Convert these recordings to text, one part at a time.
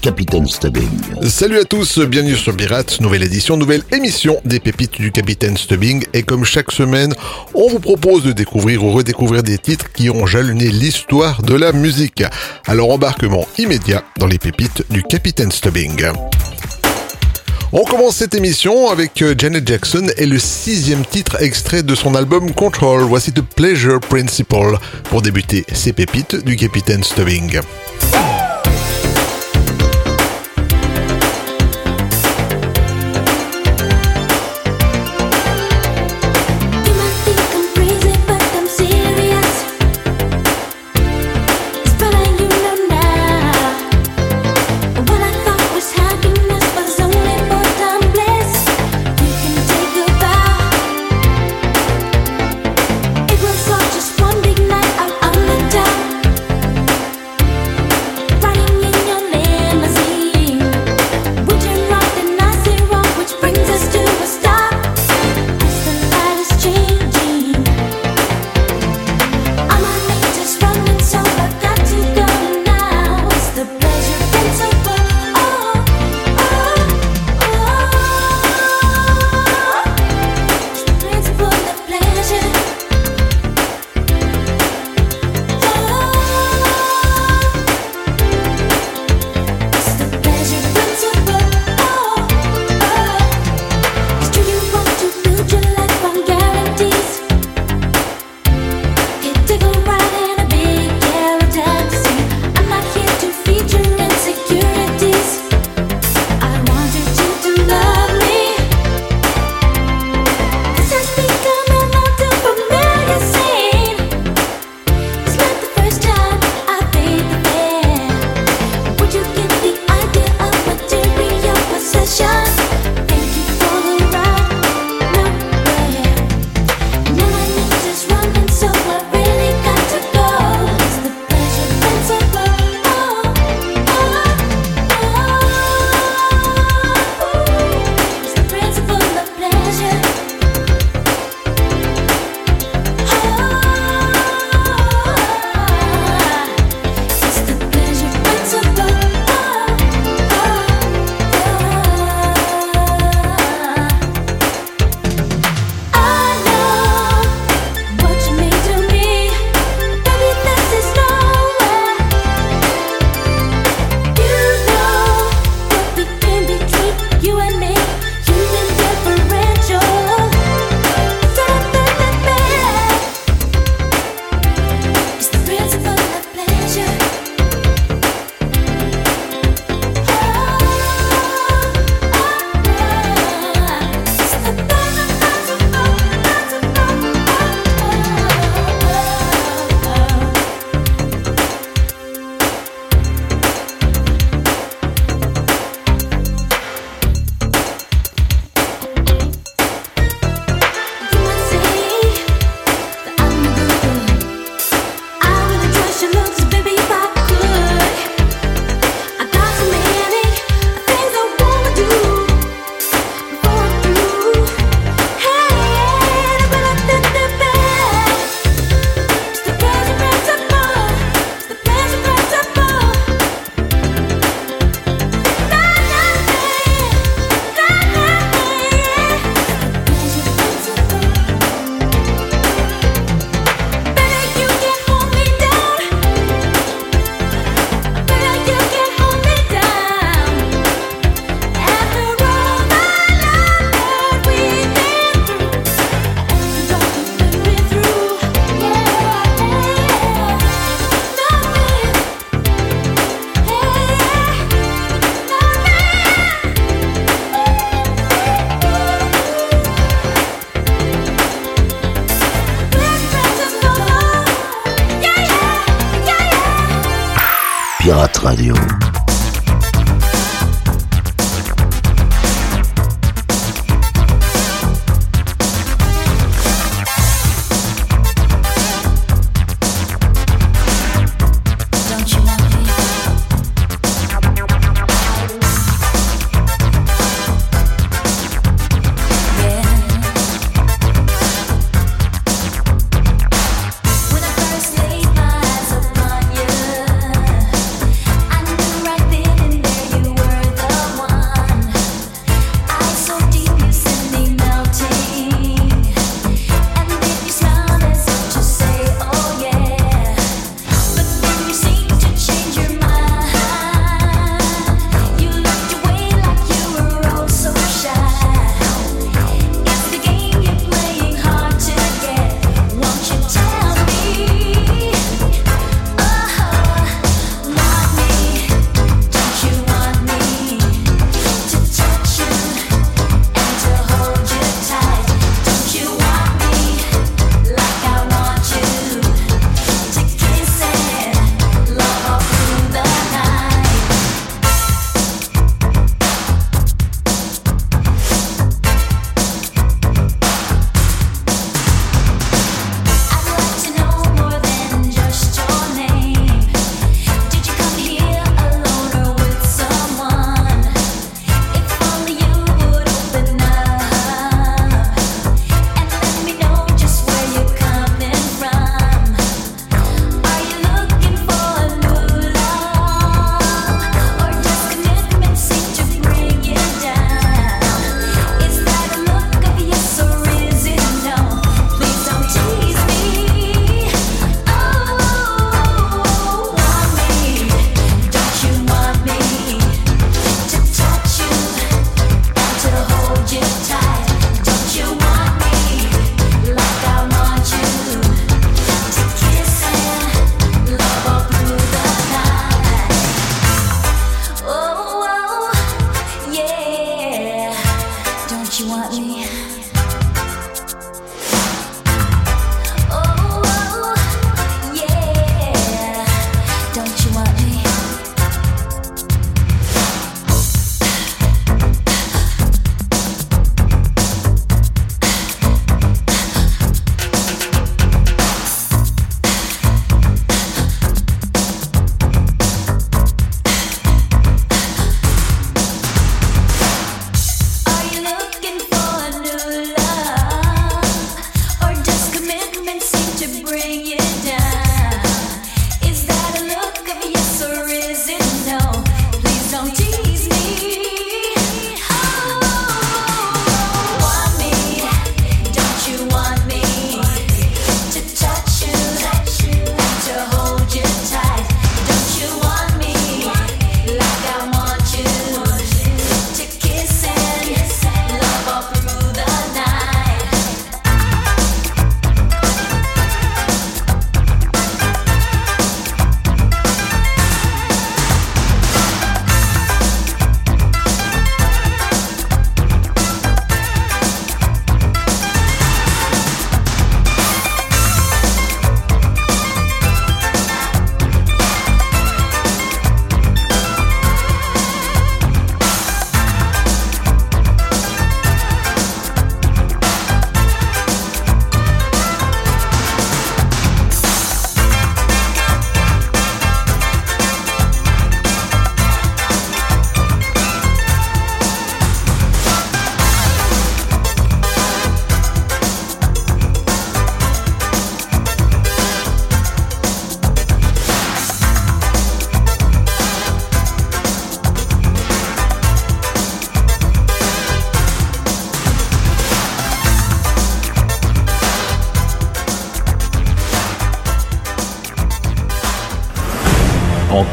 Capitaine Stubbing. Salut à tous, bienvenue sur Pirates, nouvelle édition, nouvelle émission des pépites du Capitaine Stubbing. Et comme chaque semaine, on vous propose de découvrir ou redécouvrir des titres qui ont jalonné l'histoire de la musique. Alors embarquement immédiat dans les pépites du Capitaine Stubbing. On commence cette émission avec euh, Janet Jackson et le sixième titre extrait de son album Control. Voici The Pleasure Principle pour débuter ces pépites du Capitaine Stubbing.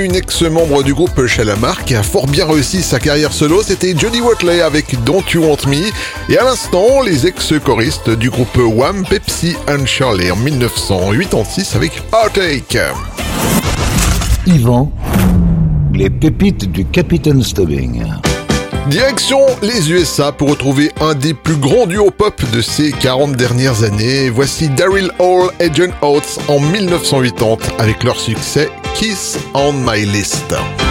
une ex-membre du groupe Shalamar qui a fort bien réussi sa carrière solo, c'était Johnny Watley avec Don't You Want Me. Et à l'instant, les ex-choristes du groupe Wham, Pepsi and Shirley en 1986 avec Outtake. Yvan, les pépites du Capitaine Stubbing. Direction les USA pour retrouver un des plus grands duos pop de ces 40 dernières années. Voici Daryl Hall et John Oates en 1980 avec leur succès Kiss on my list.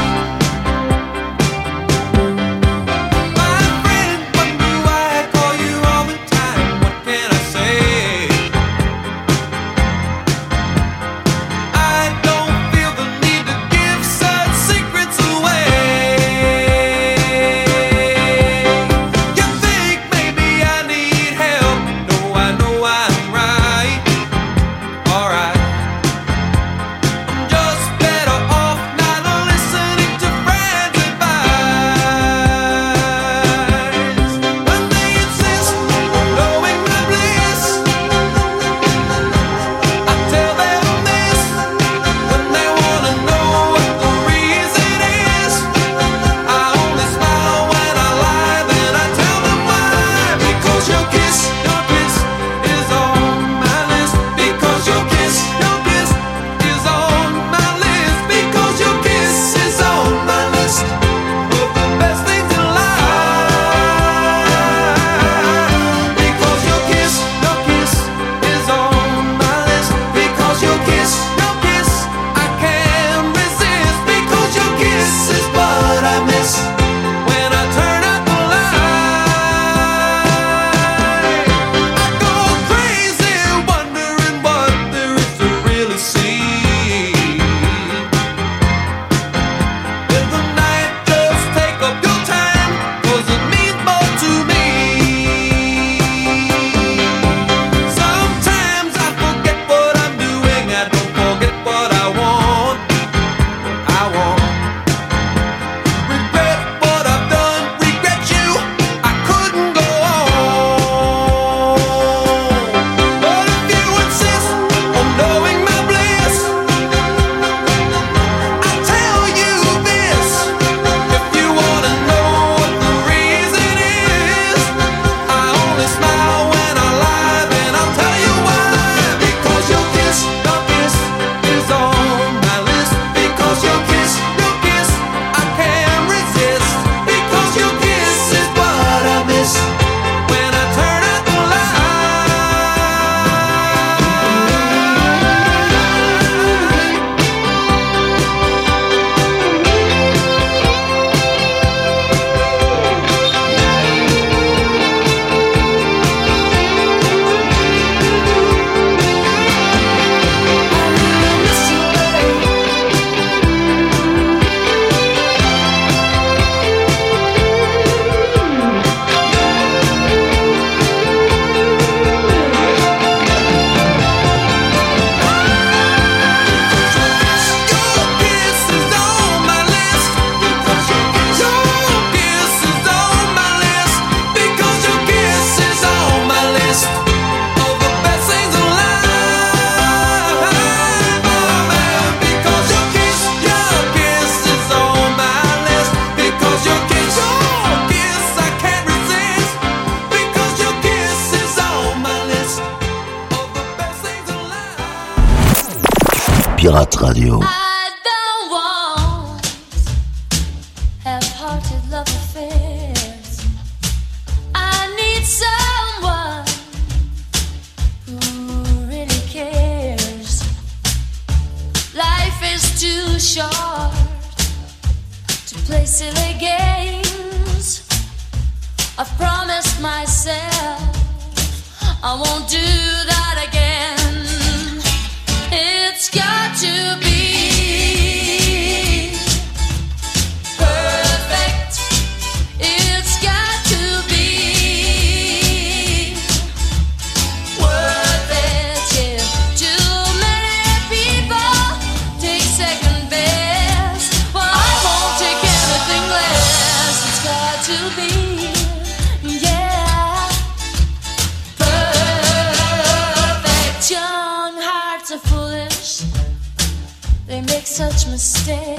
noche.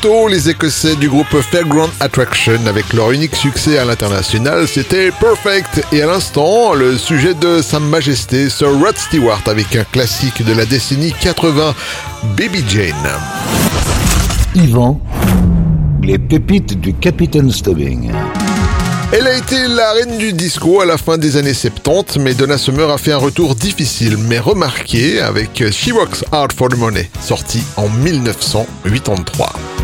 Tôt, les Écossais du groupe Fairground Attraction, avec leur unique succès à l'international, c'était Perfect. Et à l'instant, le sujet de Sa Majesté, Sir Rod Stewart, avec un classique de la décennie 80, Baby Jane. Yvan, les pépites du Capitaine Stubbing. Elle a été la reine du disco à la fin des années 70, mais Donna Summer a fait un retour difficile mais remarqué avec She Works Hard for the Money, sorti en 1983.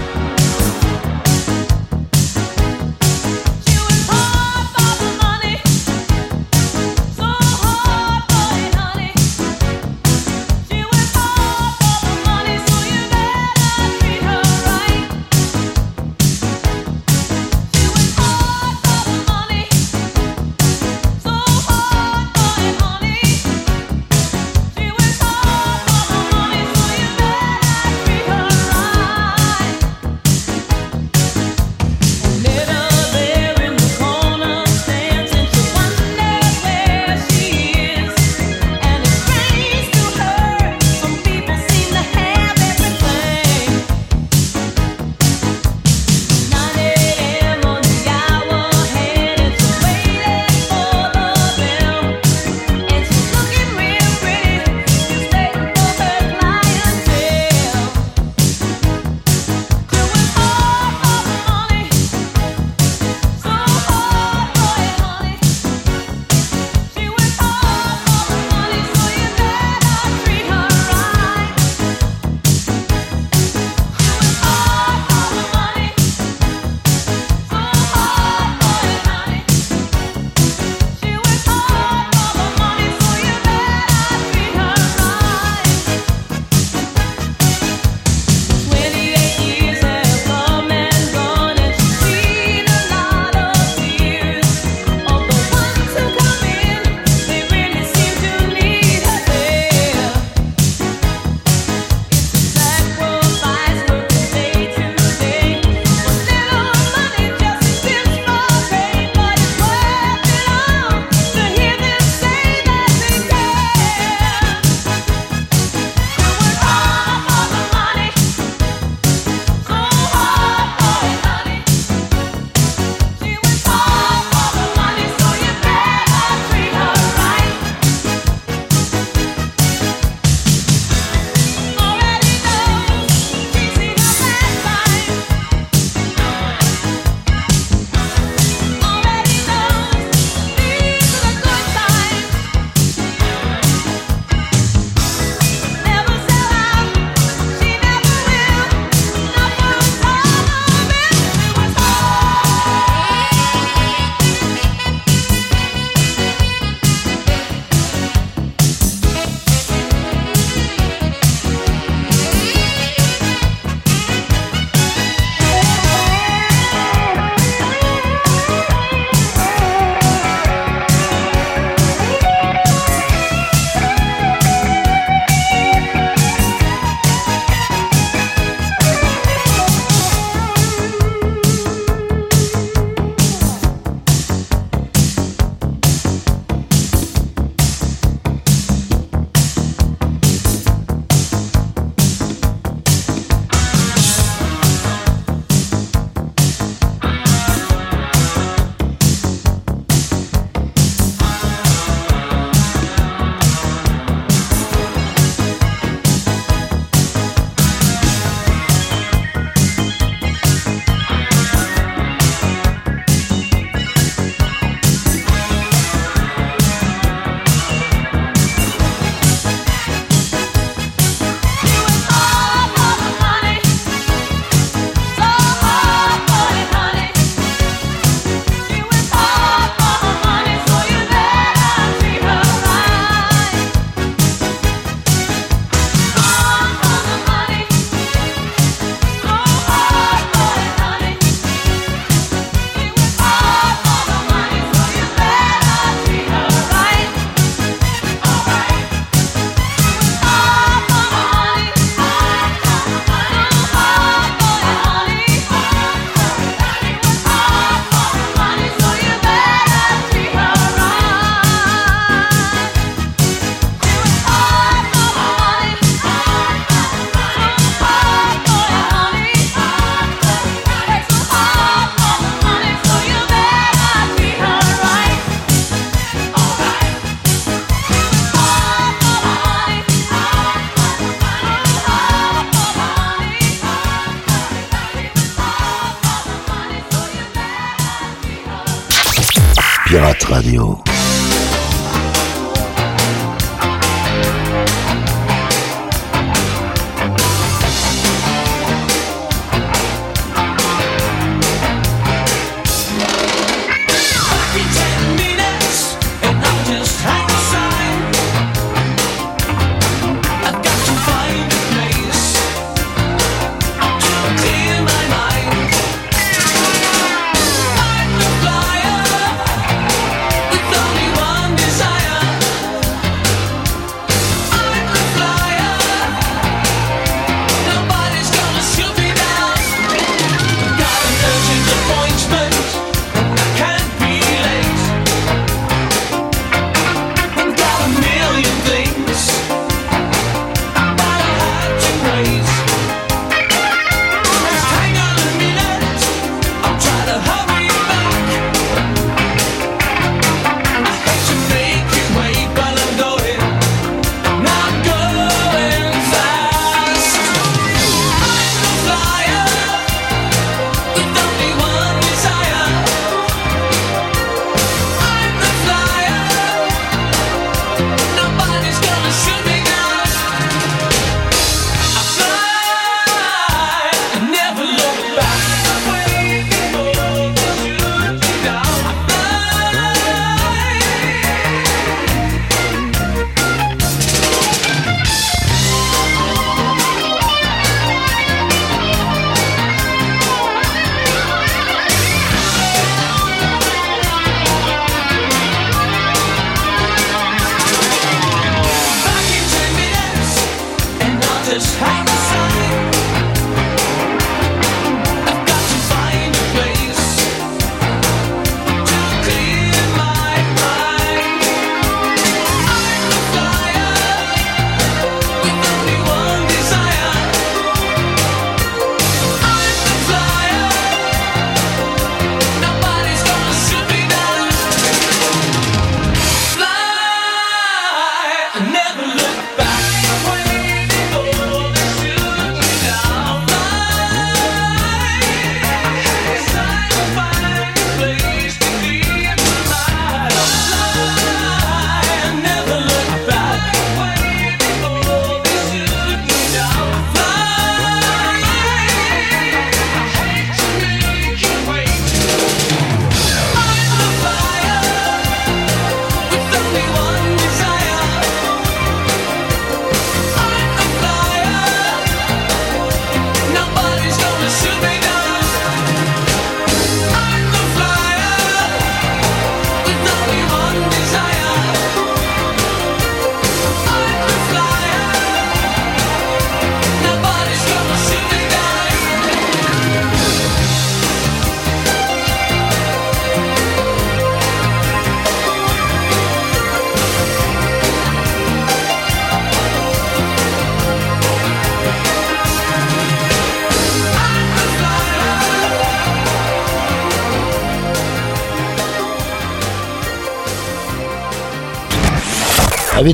Radio.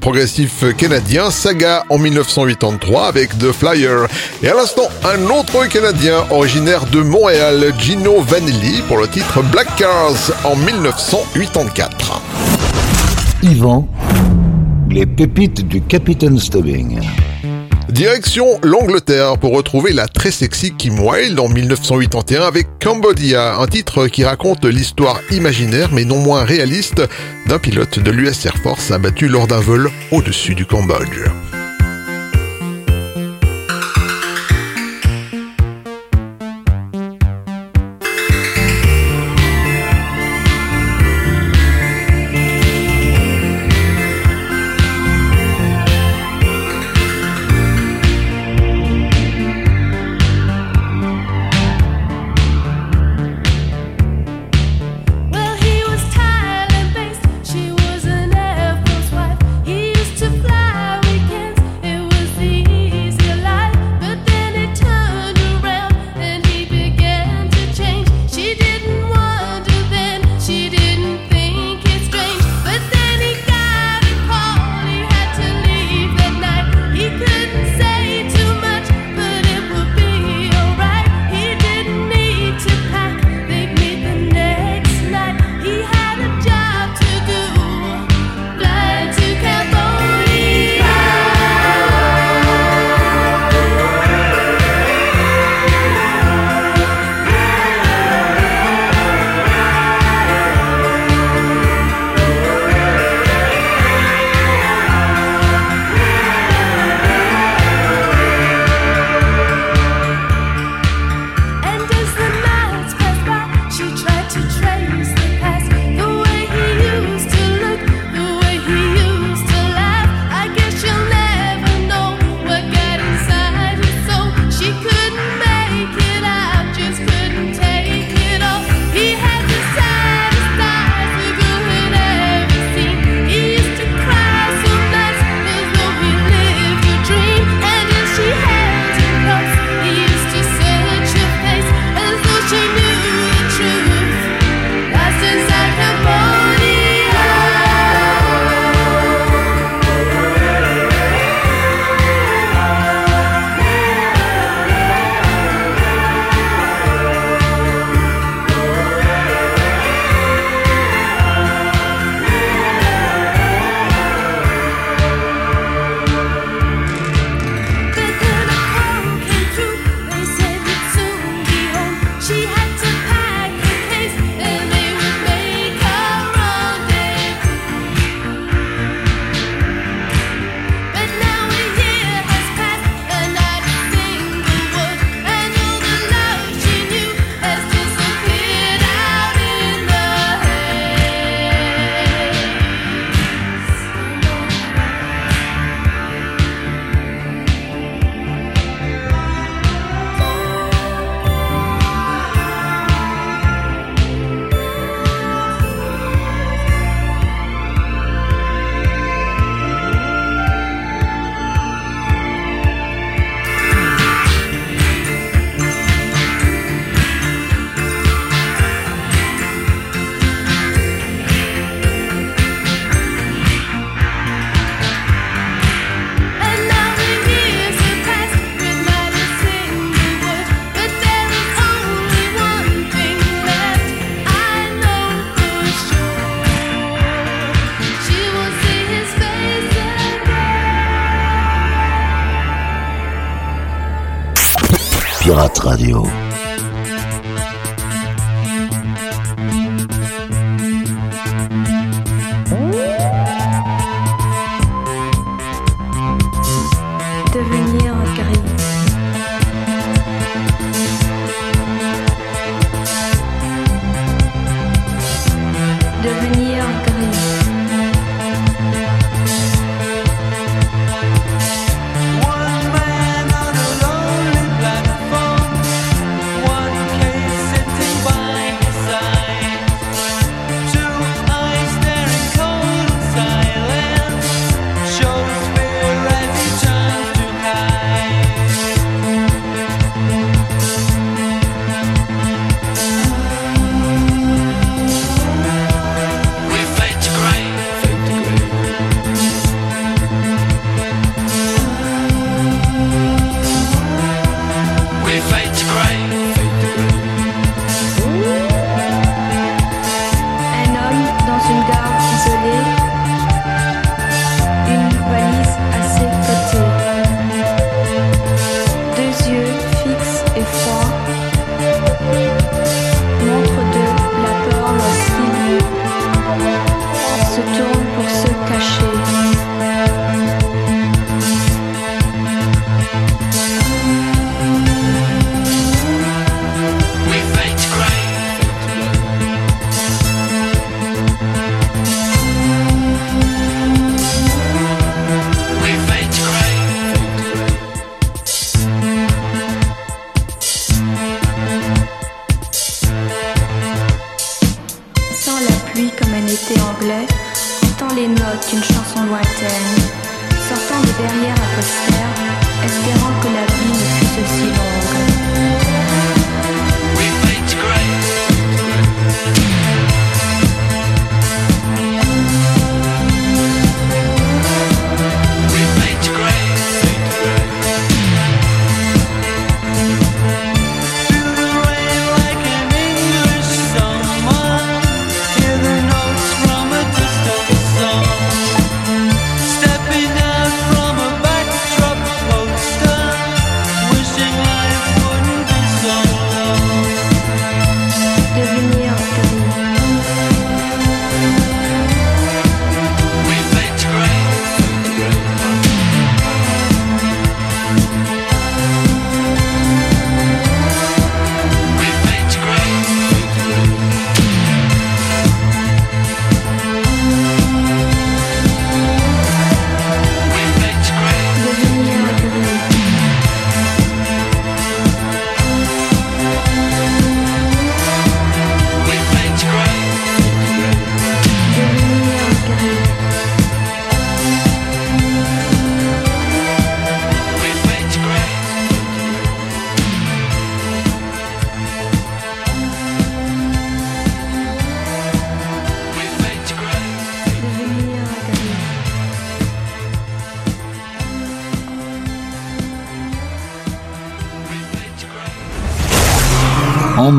progressif canadien, Saga en 1983 avec The Flyer. Et à l'instant, un autre Canadien originaire de Montréal, Gino Vanelli, pour le titre Black Cars en 1984. Yvan, les pépites du Capitaine Stubbing. Direction l'Angleterre pour retrouver la très sexy Kim Wilde en 1981 avec Cambodia, un titre qui raconte l'histoire imaginaire mais non moins réaliste d'un pilote de l'US Air Force abattu lors d'un vol au-dessus du Cambodge.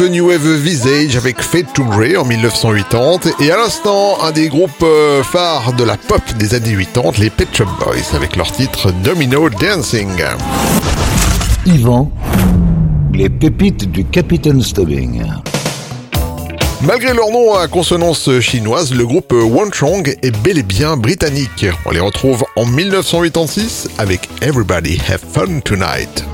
New Wave Visage avec Fade to Grey en 1980 et à l'instant, un des groupes euh, phares de la pop des années 80, les Pet Shop Boys avec leur titre Domino Dancing. Yvan, les pépites du Capitaine Stubbing. Malgré leur nom à consonance chinoise, le groupe Wonchong est bel et bien britannique. On les retrouve en 1986 avec Everybody Have Fun Tonight.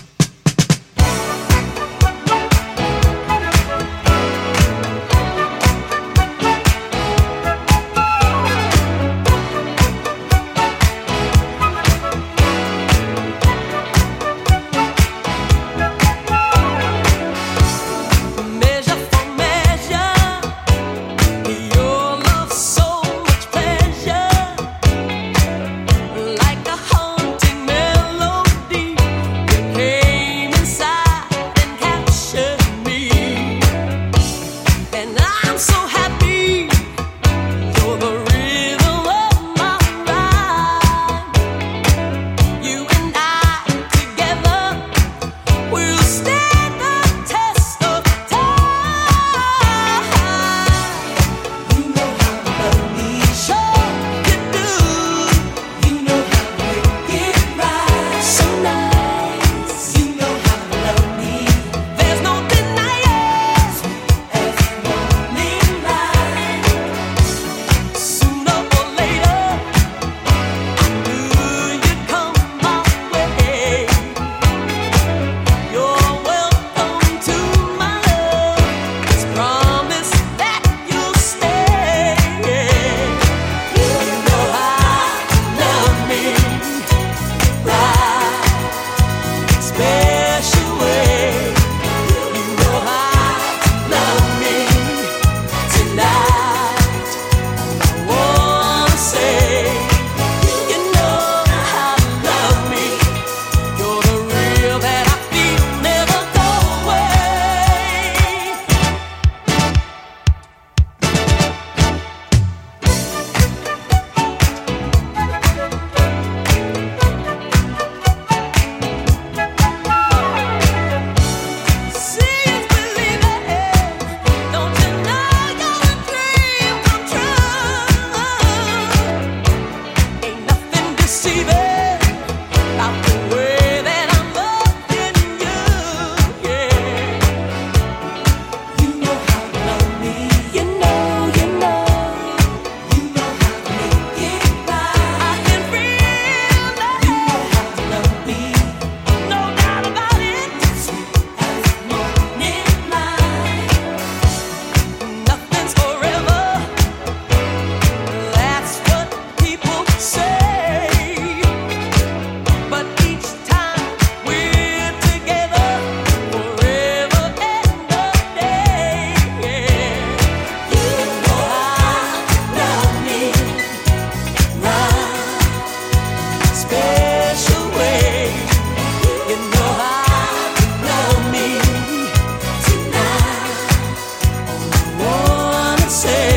say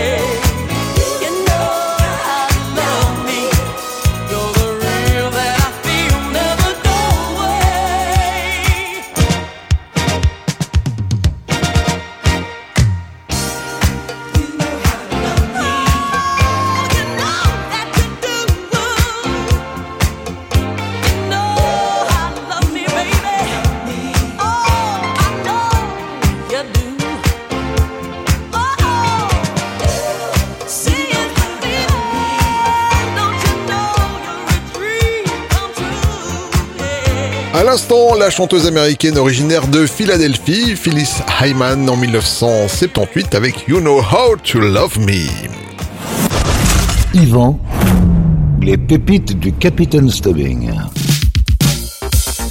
la chanteuse américaine originaire de Philadelphie, Phyllis Hyman, en 1978 avec You Know How to Love Me. Yvan, les pépites du Capitaine Stubbing.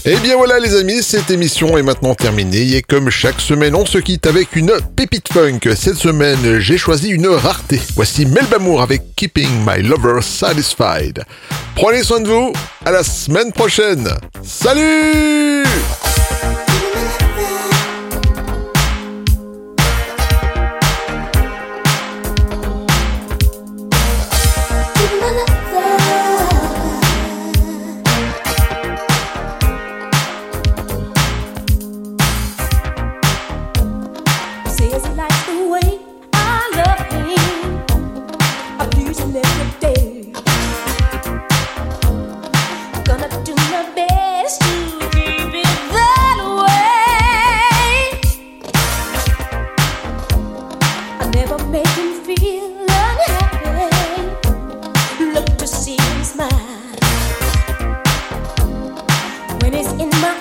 Et bien voilà les amis, cette émission est maintenant terminée et comme chaque semaine on se quitte avec une pépite funk. Cette semaine j'ai choisi une rareté. Voici Melbamour avec Keeping My Lover Satisfied. Prenez soin de vous, à la semaine prochaine. Salut when it's in my